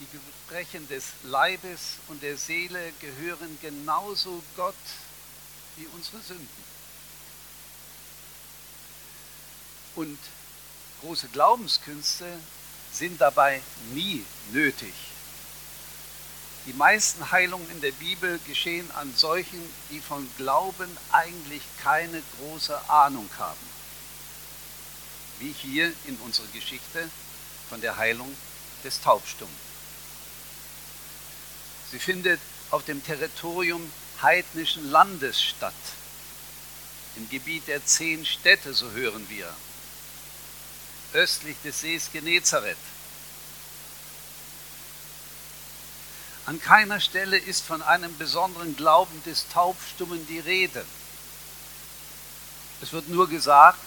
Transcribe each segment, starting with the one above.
Die Gebrechen des Leibes und der Seele gehören genauso Gott wie unsere Sünden. Und große Glaubenskünste sind dabei nie nötig. Die meisten Heilungen in der Bibel geschehen an solchen, die von Glauben eigentlich keine große Ahnung haben. Wie hier in unserer Geschichte von der Heilung des Taubstummen. Sie findet auf dem Territorium heidnischen Landes statt, im Gebiet der zehn Städte, so hören wir, östlich des Sees Genezareth. An keiner Stelle ist von einem besonderen Glauben des Taubstummen die Rede. Es wird nur gesagt,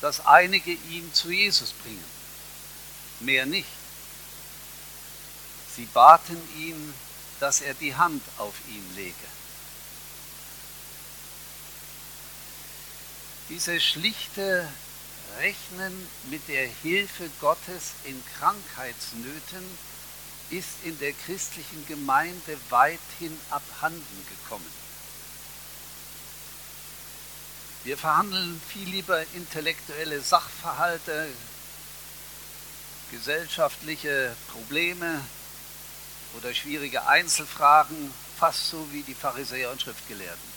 dass einige ihn zu Jesus bringen. Mehr nicht. Sie baten ihn, dass er die Hand auf ihn lege. Diese schlichte Rechnen mit der Hilfe Gottes in Krankheitsnöten ist in der christlichen Gemeinde weithin abhanden gekommen. Wir verhandeln viel lieber intellektuelle Sachverhalte, gesellschaftliche Probleme oder schwierige Einzelfragen, fast so wie die Pharisäer und Schriftgelehrten.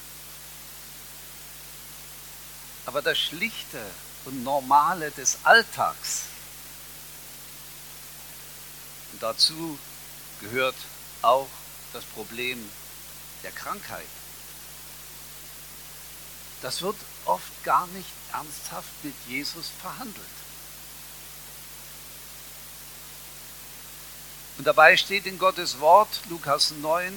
Aber das Schlichte und Normale des Alltags, und dazu gehört auch das Problem der Krankheit. Das wird oft gar nicht ernsthaft mit Jesus verhandelt. Und dabei steht in Gottes Wort, Lukas 9,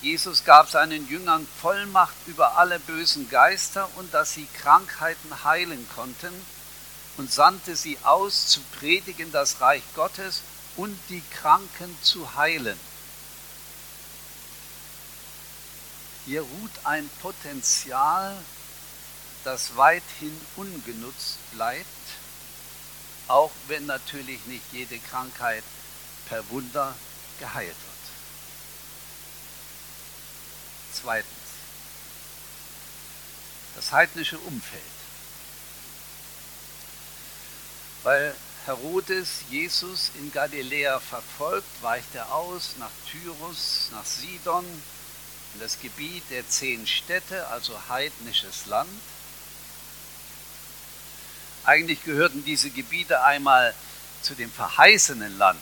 Jesus gab seinen Jüngern Vollmacht über alle bösen Geister und dass sie Krankheiten heilen konnten und sandte sie aus zu predigen das Reich Gottes und die Kranken zu heilen. Hier ruht ein Potenzial, das weithin ungenutzt bleibt, auch wenn natürlich nicht jede Krankheit per Wunder geheilt wird. Zweitens, das heidnische Umfeld. Weil Herodes Jesus in Galiläa verfolgt, weicht er aus nach Tyrus, nach Sidon, in das Gebiet der zehn Städte, also heidnisches Land. Eigentlich gehörten diese Gebiete einmal zu dem verheißenen Land.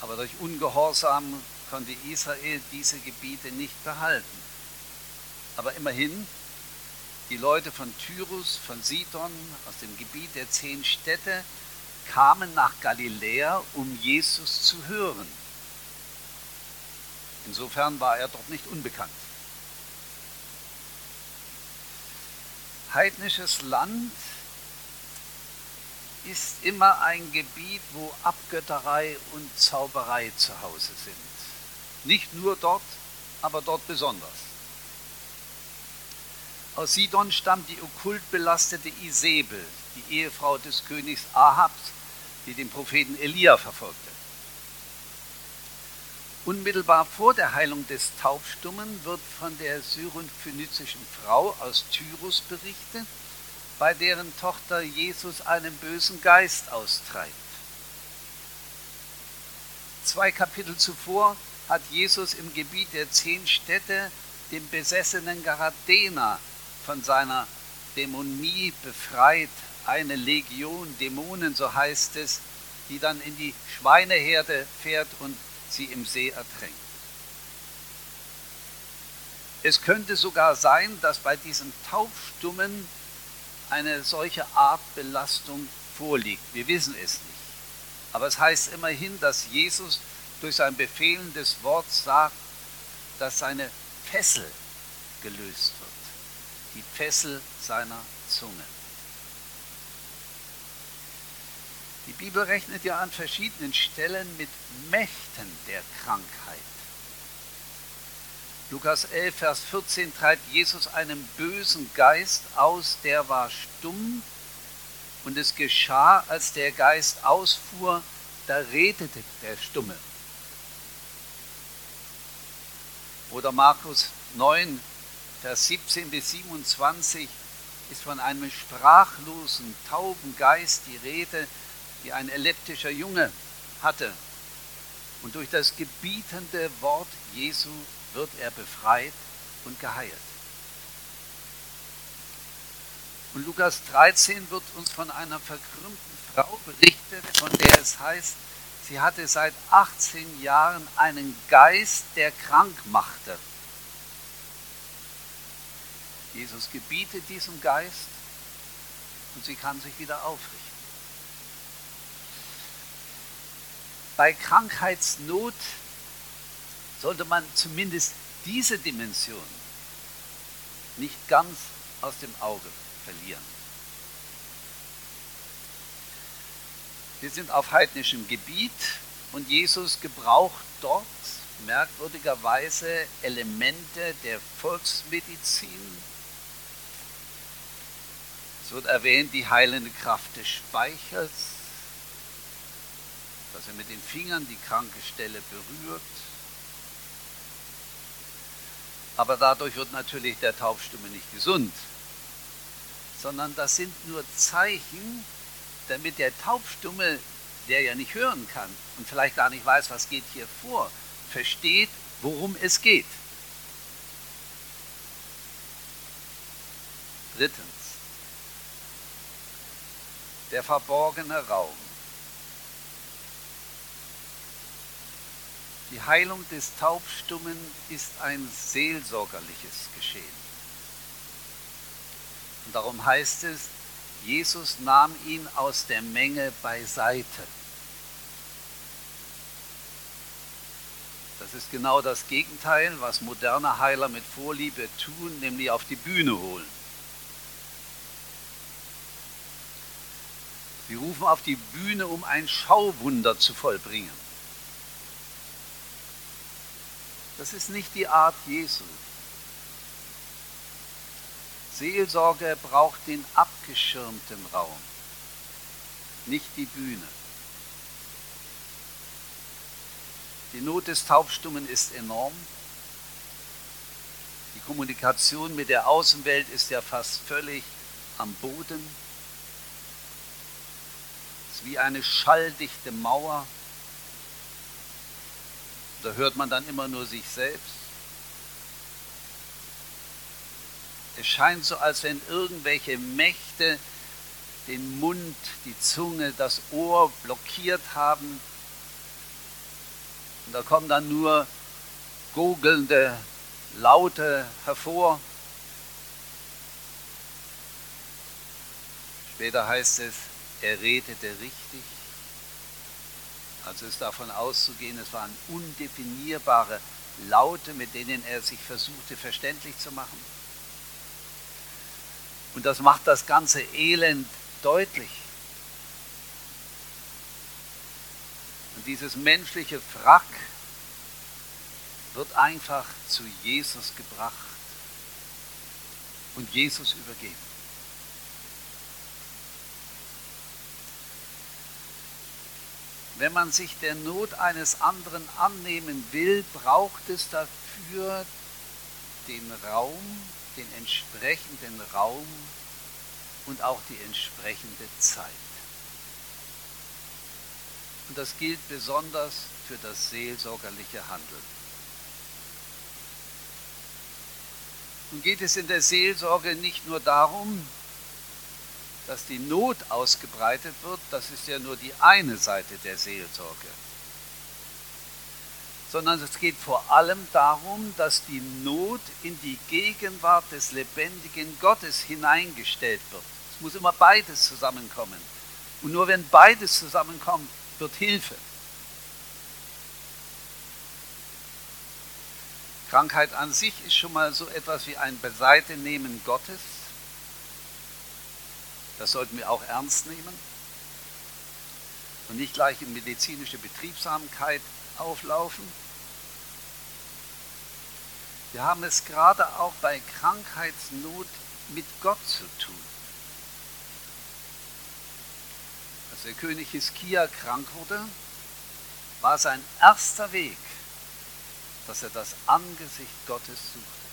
Aber durch Ungehorsam konnte Israel diese Gebiete nicht behalten. Aber immerhin die Leute von Tyrus, von Sidon, aus dem Gebiet der zehn Städte, kamen nach Galiläa, um Jesus zu hören. Insofern war er dort nicht unbekannt. Heidnisches Land ist immer ein Gebiet, wo Abgötterei und Zauberei zu Hause sind. Nicht nur dort, aber dort besonders. Aus Sidon stammt die okkult belastete Isabel, die Ehefrau des Königs Ahabs, die den Propheten Elia verfolgte. Unmittelbar vor der Heilung des Taubstummen wird von der syrophönizischen Frau aus Tyrus berichtet, bei deren Tochter Jesus einen bösen Geist austreibt. Zwei Kapitel zuvor hat Jesus im Gebiet der zehn Städte den besessenen Garadener von seiner Dämonie befreit, eine Legion Dämonen, so heißt es, die dann in die Schweineherde fährt und sie im See ertränkt. Es könnte sogar sein, dass bei diesen Taubstummen eine solche Art Belastung vorliegt. Wir wissen es nicht. Aber es heißt immerhin, dass Jesus durch sein befehlendes Wort sagt, dass seine Fessel gelöst wird die Fessel seiner Zunge. Die Bibel rechnet ja an verschiedenen Stellen mit Mächten der Krankheit. Lukas 11, Vers 14 treibt Jesus einen bösen Geist aus, der war stumm Und es geschah, als der Geist ausfuhr, da redete der Stumme. Oder Markus 9, Vers 17 bis 27 ist von einem sprachlosen, tauben Geist die Rede, die ein epileptischer Junge hatte. Und durch das gebietende Wort Jesu wird er befreit und geheilt. Und Lukas 13 wird uns von einer verkrümmten Frau berichtet, von der es heißt, sie hatte seit 18 Jahren einen Geist, der krank machte. Jesus gebietet diesem Geist und sie kann sich wieder aufrichten. Bei Krankheitsnot sollte man zumindest diese Dimension nicht ganz aus dem Auge verlieren. Wir sind auf heidnischem Gebiet und Jesus gebraucht dort merkwürdigerweise Elemente der Volksmedizin. Es wird erwähnt die heilende Kraft des Speichers, dass er mit den Fingern die kranke Stelle berührt. Aber dadurch wird natürlich der Taubstumme nicht gesund sondern das sind nur Zeichen, damit der Taubstumme, der ja nicht hören kann und vielleicht gar nicht weiß, was geht hier vor, versteht, worum es geht. Drittens, der verborgene Raum. Die Heilung des Taubstummen ist ein seelsorgerliches Geschehen. Und darum heißt es, Jesus nahm ihn aus der Menge beiseite. Das ist genau das Gegenteil, was moderne Heiler mit Vorliebe tun, nämlich auf die Bühne holen. Sie rufen auf die Bühne, um ein Schauwunder zu vollbringen. Das ist nicht die Art Jesu. Seelsorge braucht den abgeschirmten Raum, nicht die Bühne. Die Not des Taubstummen ist enorm. Die Kommunikation mit der Außenwelt ist ja fast völlig am Boden. Es ist wie eine schalldichte Mauer. Da hört man dann immer nur sich selbst. Es scheint so, als wenn irgendwelche Mächte den Mund, die Zunge, das Ohr blockiert haben. Und da kommen dann nur gurgelnde Laute hervor. Später heißt es, er redete richtig. Also ist davon auszugehen, es waren undefinierbare Laute, mit denen er sich versuchte verständlich zu machen. Und das macht das ganze Elend deutlich. Und dieses menschliche Wrack wird einfach zu Jesus gebracht und Jesus übergeben. Wenn man sich der Not eines anderen annehmen will, braucht es dafür den Raum, den entsprechenden Raum und auch die entsprechende Zeit. Und das gilt besonders für das seelsorgerliche Handeln. Nun geht es in der Seelsorge nicht nur darum, dass die Not ausgebreitet wird, das ist ja nur die eine Seite der Seelsorge sondern es geht vor allem darum, dass die Not in die Gegenwart des lebendigen Gottes hineingestellt wird. Es muss immer beides zusammenkommen. Und nur wenn beides zusammenkommt, wird Hilfe. Krankheit an sich ist schon mal so etwas wie ein Beiseitenehmen Gottes. Das sollten wir auch ernst nehmen und nicht gleich in medizinische Betriebsamkeit auflaufen. Wir haben es gerade auch bei Krankheitsnot mit Gott zu tun. Als der König Hiskia krank wurde, war sein erster Weg, dass er das Angesicht Gottes suchte.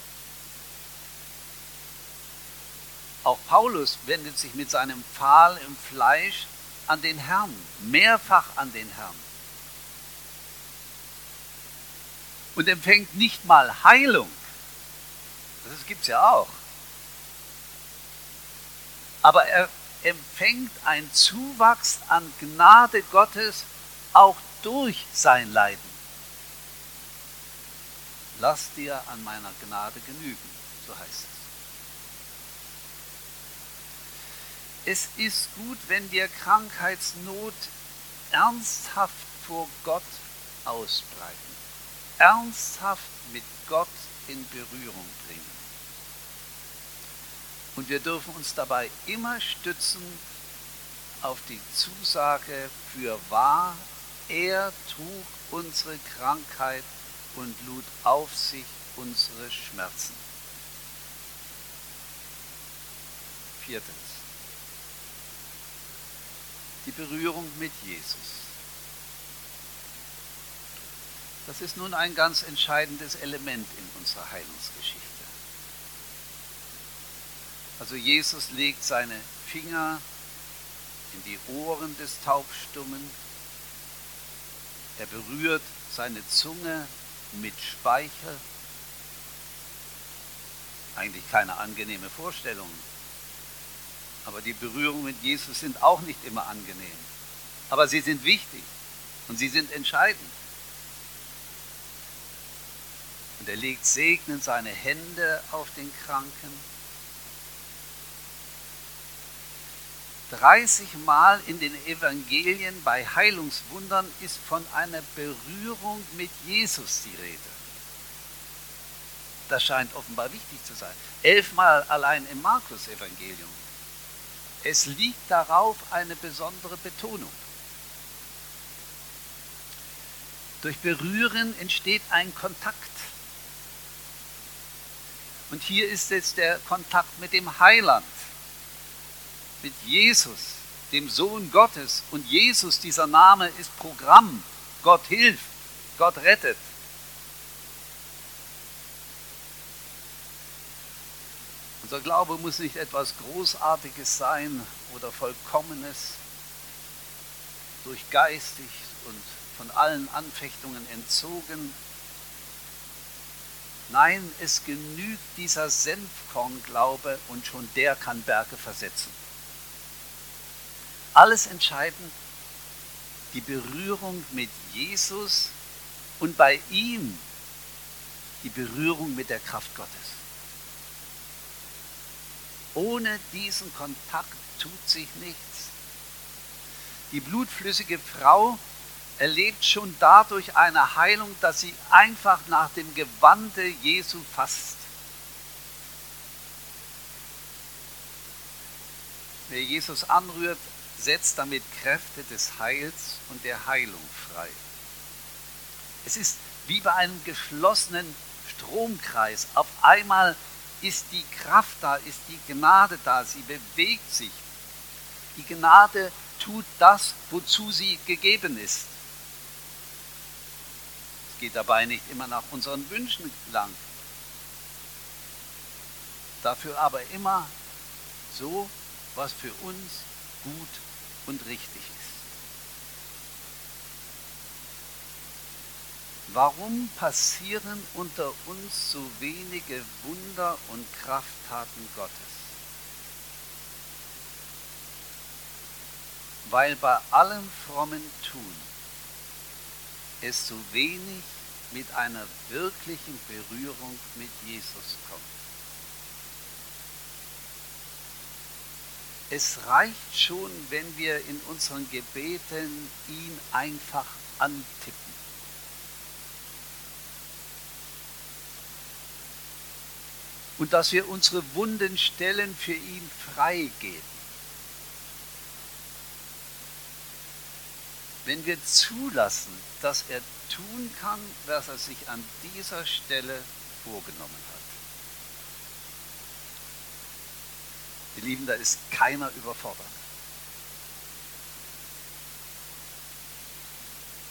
Auch Paulus wendet sich mit seinem Pfahl im Fleisch an den Herrn, mehrfach an den Herrn. Und empfängt nicht mal Heilung. Das gibt es ja auch. Aber er empfängt einen Zuwachs an Gnade Gottes auch durch sein Leiden. Lass dir an meiner Gnade genügen, so heißt es. Es ist gut, wenn wir Krankheitsnot ernsthaft vor Gott ausbreiten, ernsthaft mit Gott in Berührung bringen. Und wir dürfen uns dabei immer stützen auf die Zusage für wahr, er trug unsere Krankheit und lud auf sich unsere Schmerzen. Viertens. Die Berührung mit Jesus. Das ist nun ein ganz entscheidendes Element in unserer Heilungsgeschichte. Also Jesus legt seine Finger in die Ohren des Taubstummen. Er berührt seine Zunge mit Speichel. Eigentlich keine angenehme Vorstellung. Aber die Berührungen mit Jesus sind auch nicht immer angenehm. Aber sie sind wichtig und sie sind entscheidend. Und er legt segnend seine Hände auf den Kranken 30 Mal in den Evangelien bei Heilungswundern ist von einer Berührung mit Jesus die Rede. Das scheint offenbar wichtig zu sein. Elfmal allein im Markus-Evangelium. Es liegt darauf eine besondere Betonung. Durch Berühren entsteht ein Kontakt. Und hier ist jetzt der Kontakt mit dem Heiland mit Jesus, dem Sohn Gottes. Und Jesus, dieser Name ist Programm. Gott hilft, Gott rettet. Unser Glaube muss nicht etwas Großartiges sein oder Vollkommenes, durchgeistig und von allen Anfechtungen entzogen. Nein, es genügt dieser Senfkornglaube und schon der kann Berge versetzen alles entscheidend, die Berührung mit Jesus und bei ihm die Berührung mit der Kraft Gottes. Ohne diesen Kontakt tut sich nichts. Die blutflüssige Frau erlebt schon dadurch eine Heilung, dass sie einfach nach dem Gewande Jesu fasst. Wer Jesus anrührt, setzt damit Kräfte des Heils und der Heilung frei. Es ist wie bei einem geschlossenen Stromkreis. Auf einmal ist die Kraft da, ist die Gnade da, sie bewegt sich. Die Gnade tut das, wozu sie gegeben ist. Es geht dabei nicht immer nach unseren Wünschen lang. Dafür aber immer so, was für uns gut und richtig ist. Warum passieren unter uns so wenige Wunder und Krafttaten Gottes? Weil bei allem frommen Tun es so wenig mit einer wirklichen Berührung mit Jesus kommt. Es reicht schon, wenn wir in unseren Gebeten ihn einfach antippen. Und dass wir unsere wunden Stellen für ihn freigeben. Wenn wir zulassen, dass er tun kann, was er sich an dieser Stelle vorgenommen hat. Ihr Lieben, da ist keiner überfordert.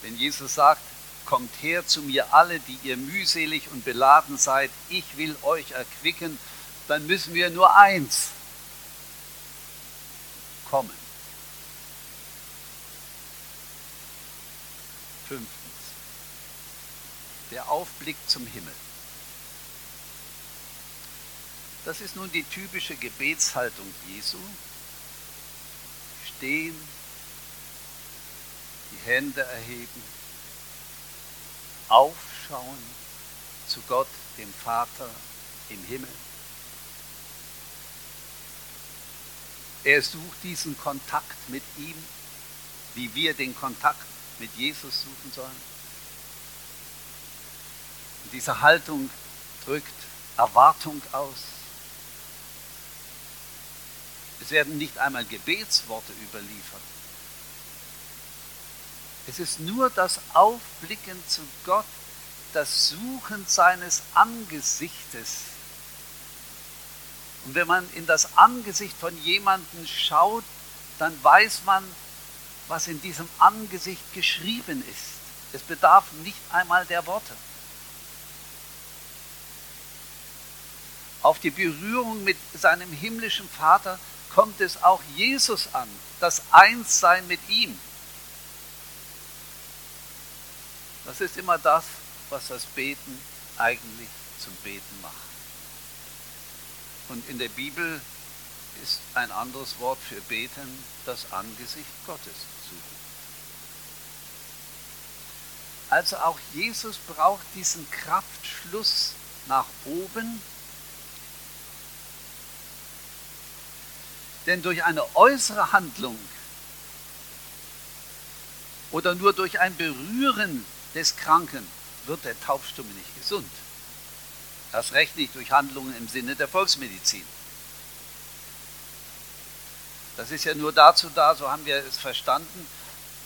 Wenn Jesus sagt, kommt her zu mir alle, die ihr mühselig und beladen seid, ich will euch erquicken, dann müssen wir nur eins kommen. Fünftens, der Aufblick zum Himmel. Das ist nun die typische Gebetshaltung Jesu. Stehen, die Hände erheben, aufschauen zu Gott, dem Vater im Himmel. Er sucht diesen Kontakt mit ihm, wie wir den Kontakt mit Jesus suchen sollen. Und diese Haltung drückt Erwartung aus. Es werden nicht einmal Gebetsworte überliefert. Es ist nur das Aufblicken zu Gott, das Suchen seines Angesichtes. Und wenn man in das Angesicht von jemandem schaut, dann weiß man, was in diesem Angesicht geschrieben ist. Es bedarf nicht einmal der Worte. Auf die Berührung mit seinem himmlischen Vater kommt es auch Jesus an, das Einssein mit ihm. Das ist immer das, was das Beten eigentlich zum Beten macht. Und in der Bibel ist ein anderes Wort für beten das Angesicht Gottes suchen. Also auch Jesus braucht diesen Kraftschluss nach oben, denn durch eine äußere Handlung oder nur durch ein Berühren des Kranken wird der Taubstumme nicht gesund. Das recht nicht durch Handlungen im Sinne der Volksmedizin. Das ist ja nur dazu da, so haben wir es verstanden,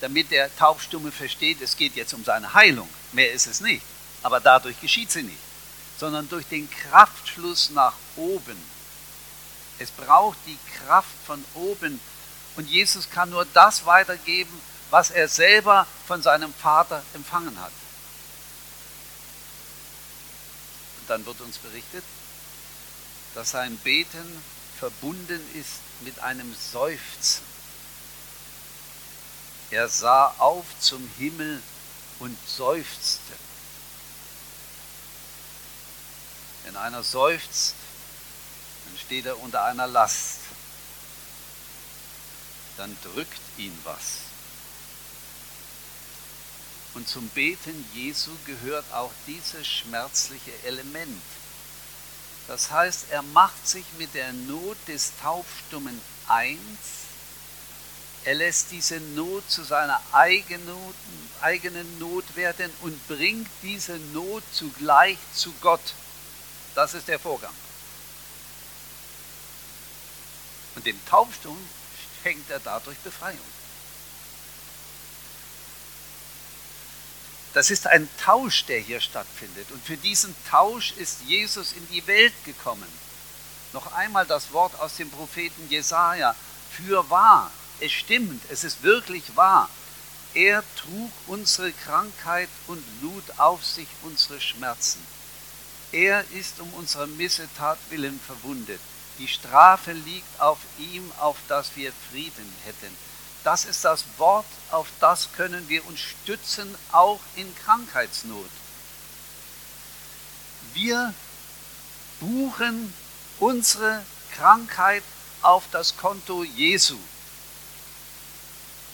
damit der Taubstumme versteht, es geht jetzt um seine Heilung. Mehr ist es nicht. Aber dadurch geschieht sie nicht, sondern durch den Kraftschluss nach oben. Es braucht die Kraft von oben. Und Jesus kann nur das weitergeben, was er selber von seinem Vater empfangen hat. Und dann wird uns berichtet, dass sein Beten verbunden ist mit einem Seufzen. Er sah auf zum Himmel und seufzte. Wenn einer seufzt, dann steht er unter einer Last. Dann drückt ihn was. Und zum Beten Jesu gehört auch dieses schmerzliche Element. Das heißt, er macht sich mit der Not des Taubstummen eins. Er lässt diese Not zu seiner eigenen Not werden und bringt diese Not zugleich zu Gott. Das ist der Vorgang. Und dem Taubstummen schenkt er dadurch Befreiung. Das ist ein Tausch, der hier stattfindet. Und für diesen Tausch ist Jesus in die Welt gekommen. Noch einmal das Wort aus dem Propheten Jesaja: Für wahr, es stimmt, es ist wirklich wahr. Er trug unsere Krankheit und lud auf sich unsere Schmerzen. Er ist um unserer Missetat willen verwundet. Die Strafe liegt auf ihm, auf dass wir Frieden hätten. Das ist das Wort, auf das können wir uns stützen, auch in Krankheitsnot. Wir buchen unsere Krankheit auf das Konto Jesu.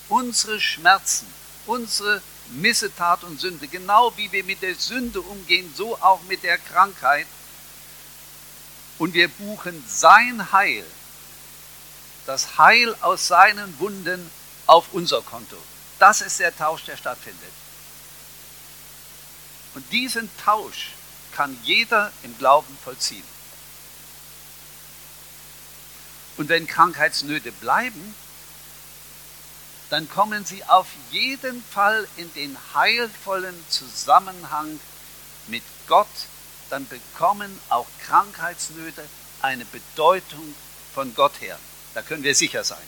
Unsere Schmerzen, unsere Missetat und Sünde, genau wie wir mit der Sünde umgehen, so auch mit der Krankheit. Und wir buchen sein Heil das Heil aus seinen Wunden auf unser Konto. Das ist der Tausch, der stattfindet. Und diesen Tausch kann jeder im Glauben vollziehen. Und wenn Krankheitsnöte bleiben, dann kommen sie auf jeden Fall in den heilvollen Zusammenhang mit Gott, dann bekommen auch Krankheitsnöte eine Bedeutung von Gott her. Da können wir sicher sein.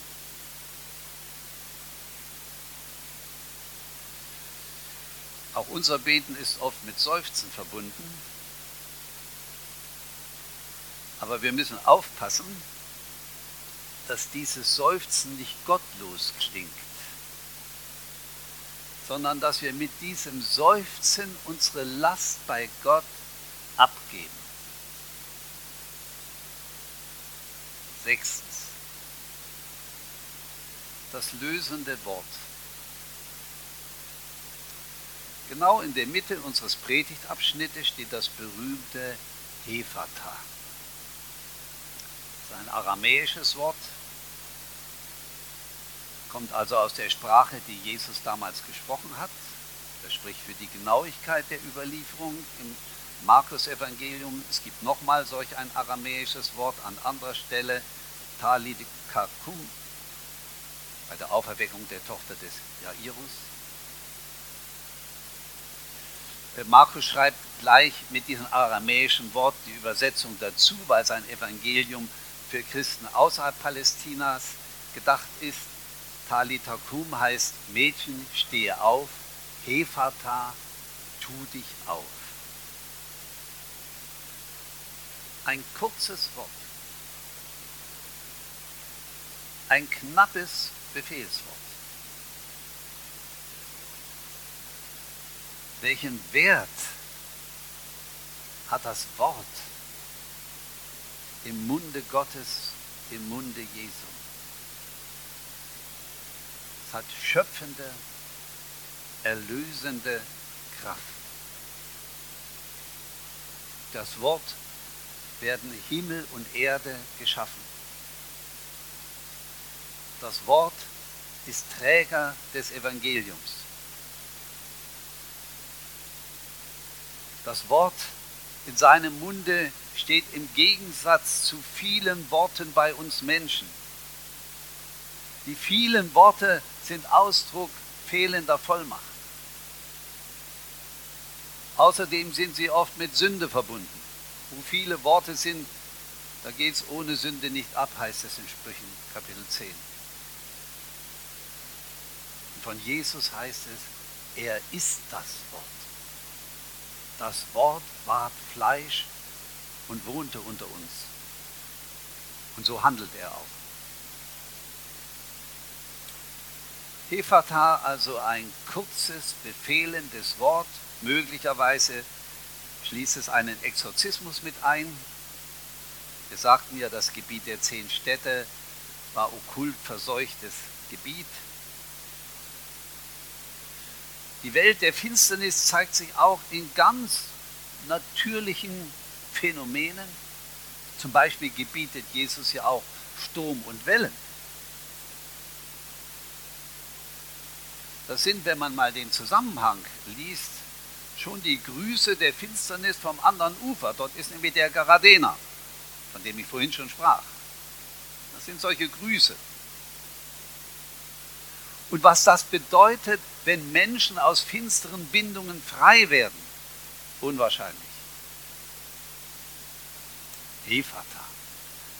Auch unser Beten ist oft mit Seufzen verbunden. Aber wir müssen aufpassen, dass dieses Seufzen nicht gottlos klingt, sondern dass wir mit diesem Seufzen unsere Last bei Gott abgeben. Sechstens. Das lösende Wort. Genau in der Mitte unseres Predigtabschnittes steht das berühmte Hefata. Das ist ein aramäisches Wort, kommt also aus der Sprache, die Jesus damals gesprochen hat. Das spricht für die Genauigkeit der Überlieferung im Markus-Evangelium. Es gibt nochmal solch ein aramäisches Wort an anderer Stelle, Talid Kakum, bei der Auferweckung der Tochter des Jairus. Äh, Markus schreibt gleich mit diesem aramäischen Wort die Übersetzung dazu, weil sein Evangelium für Christen außerhalb Palästinas gedacht ist. Talitakum heißt Mädchen, stehe auf, Hefata, tu dich auf. Ein kurzes Wort, ein knappes Befehlswort. Welchen Wert hat das Wort im Munde Gottes, im Munde Jesu? Es hat schöpfende, erlösende Kraft. Das Wort werden Himmel und Erde geschaffen. Das Wort ist Träger des Evangeliums. Das Wort in seinem Munde steht im Gegensatz zu vielen Worten bei uns Menschen. Die vielen Worte sind Ausdruck fehlender Vollmacht. Außerdem sind sie oft mit Sünde verbunden. Wo viele Worte sind, da geht es ohne Sünde nicht ab, heißt es in Sprüchen Kapitel 10. Von Jesus heißt es, er ist das Wort. Das Wort ward Fleisch und wohnte unter uns. Und so handelt er auch. Hefata, also ein kurzes, befehlendes Wort, möglicherweise schließt es einen Exorzismus mit ein. Wir sagten ja, das Gebiet der zehn Städte war okkult verseuchtes Gebiet. Die Welt der Finsternis zeigt sich auch in ganz natürlichen Phänomenen. Zum Beispiel gebietet Jesus ja auch Sturm und Wellen. Das sind, wenn man mal den Zusammenhang liest, schon die Grüße der Finsternis vom anderen Ufer. Dort ist nämlich der Garadener, von dem ich vorhin schon sprach. Das sind solche Grüße. Und was das bedeutet, wenn Menschen aus finsteren Bindungen frei werden, unwahrscheinlich. Hefata.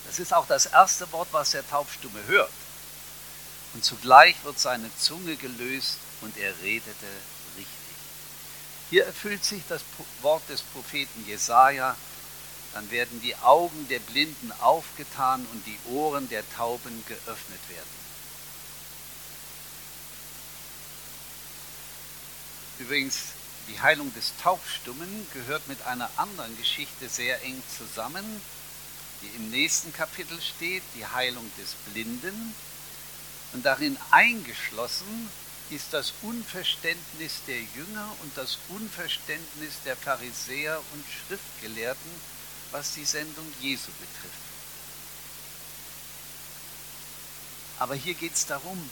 Das ist auch das erste Wort, was der Taubstumme hört. Und zugleich wird seine Zunge gelöst und er redete richtig. Hier erfüllt sich das Wort des Propheten Jesaja. Dann werden die Augen der Blinden aufgetan und die Ohren der Tauben geöffnet werden. Übrigens, die Heilung des Taubstummen gehört mit einer anderen Geschichte sehr eng zusammen, die im nächsten Kapitel steht, die Heilung des Blinden. Und darin eingeschlossen ist das Unverständnis der Jünger und das Unverständnis der Pharisäer und Schriftgelehrten, was die Sendung Jesu betrifft. Aber hier geht es darum,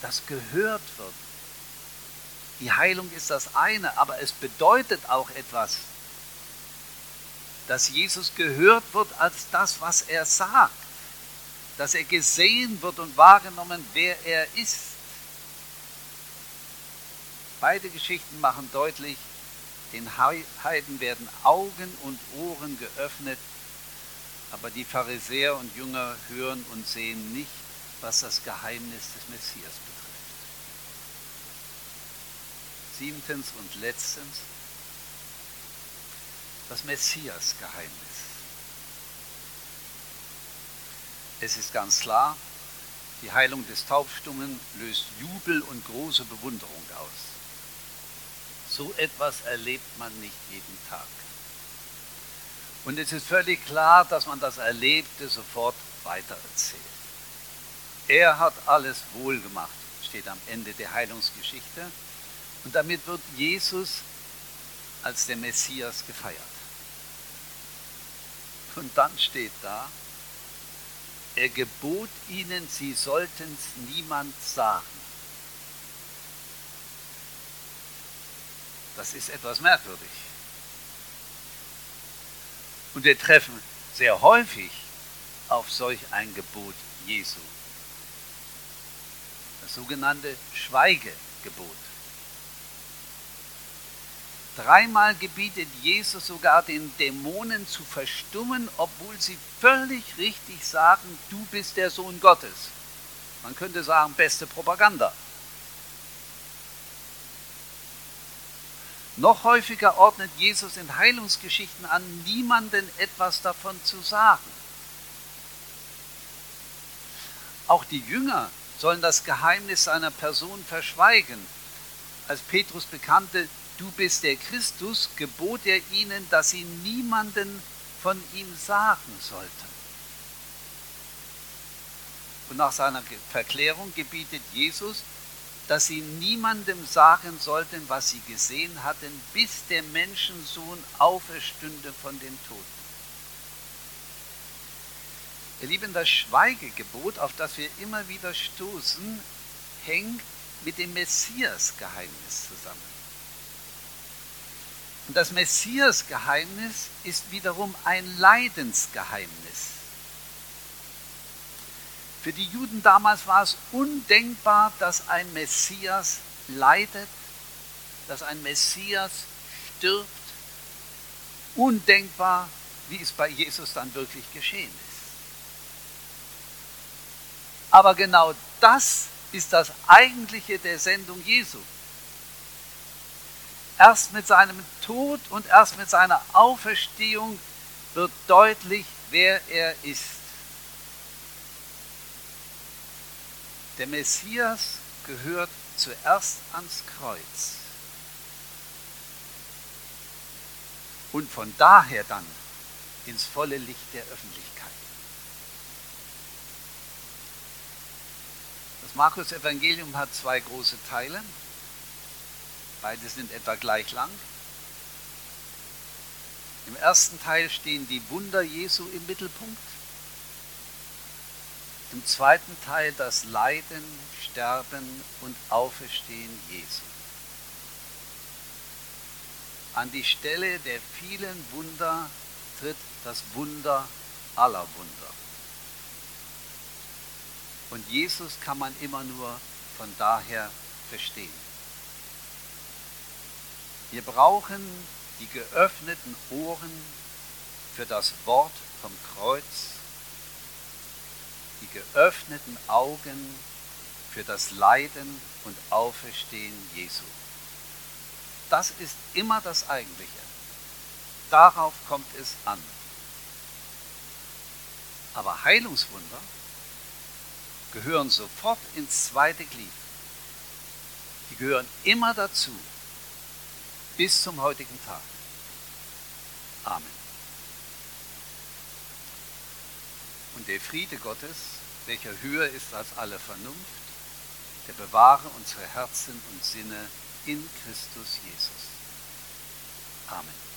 dass gehört wird. Die Heilung ist das eine, aber es bedeutet auch etwas, dass Jesus gehört wird als das, was er sagt, dass er gesehen wird und wahrgenommen, wer er ist. Beide Geschichten machen deutlich, den Heiden werden Augen und Ohren geöffnet, aber die Pharisäer und Jünger hören und sehen nicht, was das Geheimnis des Messias betrifft. Siebtens und letztens das Messias-Geheimnis. Es ist ganz klar, die Heilung des Taubstummen löst Jubel und große Bewunderung aus. So etwas erlebt man nicht jeden Tag. Und es ist völlig klar, dass man das Erlebte sofort weitererzählt. Er hat alles wohl gemacht, steht am Ende der Heilungsgeschichte. Und damit wird Jesus als der Messias gefeiert. Und dann steht da, er gebot ihnen, sie sollten es niemand sagen. Das ist etwas merkwürdig. Und wir treffen sehr häufig auf solch ein Gebot Jesu. Das sogenannte Schweigegebot. Dreimal gebietet Jesus sogar den Dämonen zu verstummen, obwohl sie völlig richtig sagen, du bist der Sohn Gottes. Man könnte sagen, beste Propaganda. Noch häufiger ordnet Jesus in Heilungsgeschichten an, niemanden etwas davon zu sagen. Auch die Jünger sollen das Geheimnis seiner Person verschweigen. Als Petrus bekannte, du bist der Christus, gebot er ihnen, dass sie niemanden von ihm sagen sollten. Und nach seiner Verklärung gebietet Jesus, dass sie niemandem sagen sollten, was sie gesehen hatten, bis der Menschensohn auferstünde von den Toten. Ihr Lieben, das Schweigegebot, auf das wir immer wieder stoßen, hängt mit dem Messias-Geheimnis zusammen. Und das Messias-Geheimnis ist wiederum ein Leidensgeheimnis. Für die Juden damals war es undenkbar, dass ein Messias leidet, dass ein Messias stirbt. Undenkbar, wie es bei Jesus dann wirklich geschehen ist. Aber genau das ist das Eigentliche der Sendung Jesu. Erst mit seinem Tod und erst mit seiner Auferstehung wird deutlich, wer er ist. Der Messias gehört zuerst ans Kreuz und von daher dann ins volle Licht der Öffentlichkeit. Das Markus-Evangelium hat zwei große Teile. Beide sind etwa gleich lang. Im ersten Teil stehen die Wunder Jesu im Mittelpunkt. Im zweiten Teil das Leiden, Sterben und Auferstehen Jesu. An die Stelle der vielen Wunder tritt das Wunder aller Wunder. Und Jesus kann man immer nur von daher verstehen. Wir brauchen die geöffneten Ohren für das Wort vom Kreuz die geöffneten Augen für das Leiden und Auferstehen Jesu. Das ist immer das Eigentliche. Darauf kommt es an. Aber Heilungswunder gehören sofort ins zweite Glied. Die gehören immer dazu, bis zum heutigen Tag. Amen. Und der Friede Gottes, welcher höher ist als alle Vernunft, der bewahre unsere Herzen und Sinne in Christus Jesus. Amen.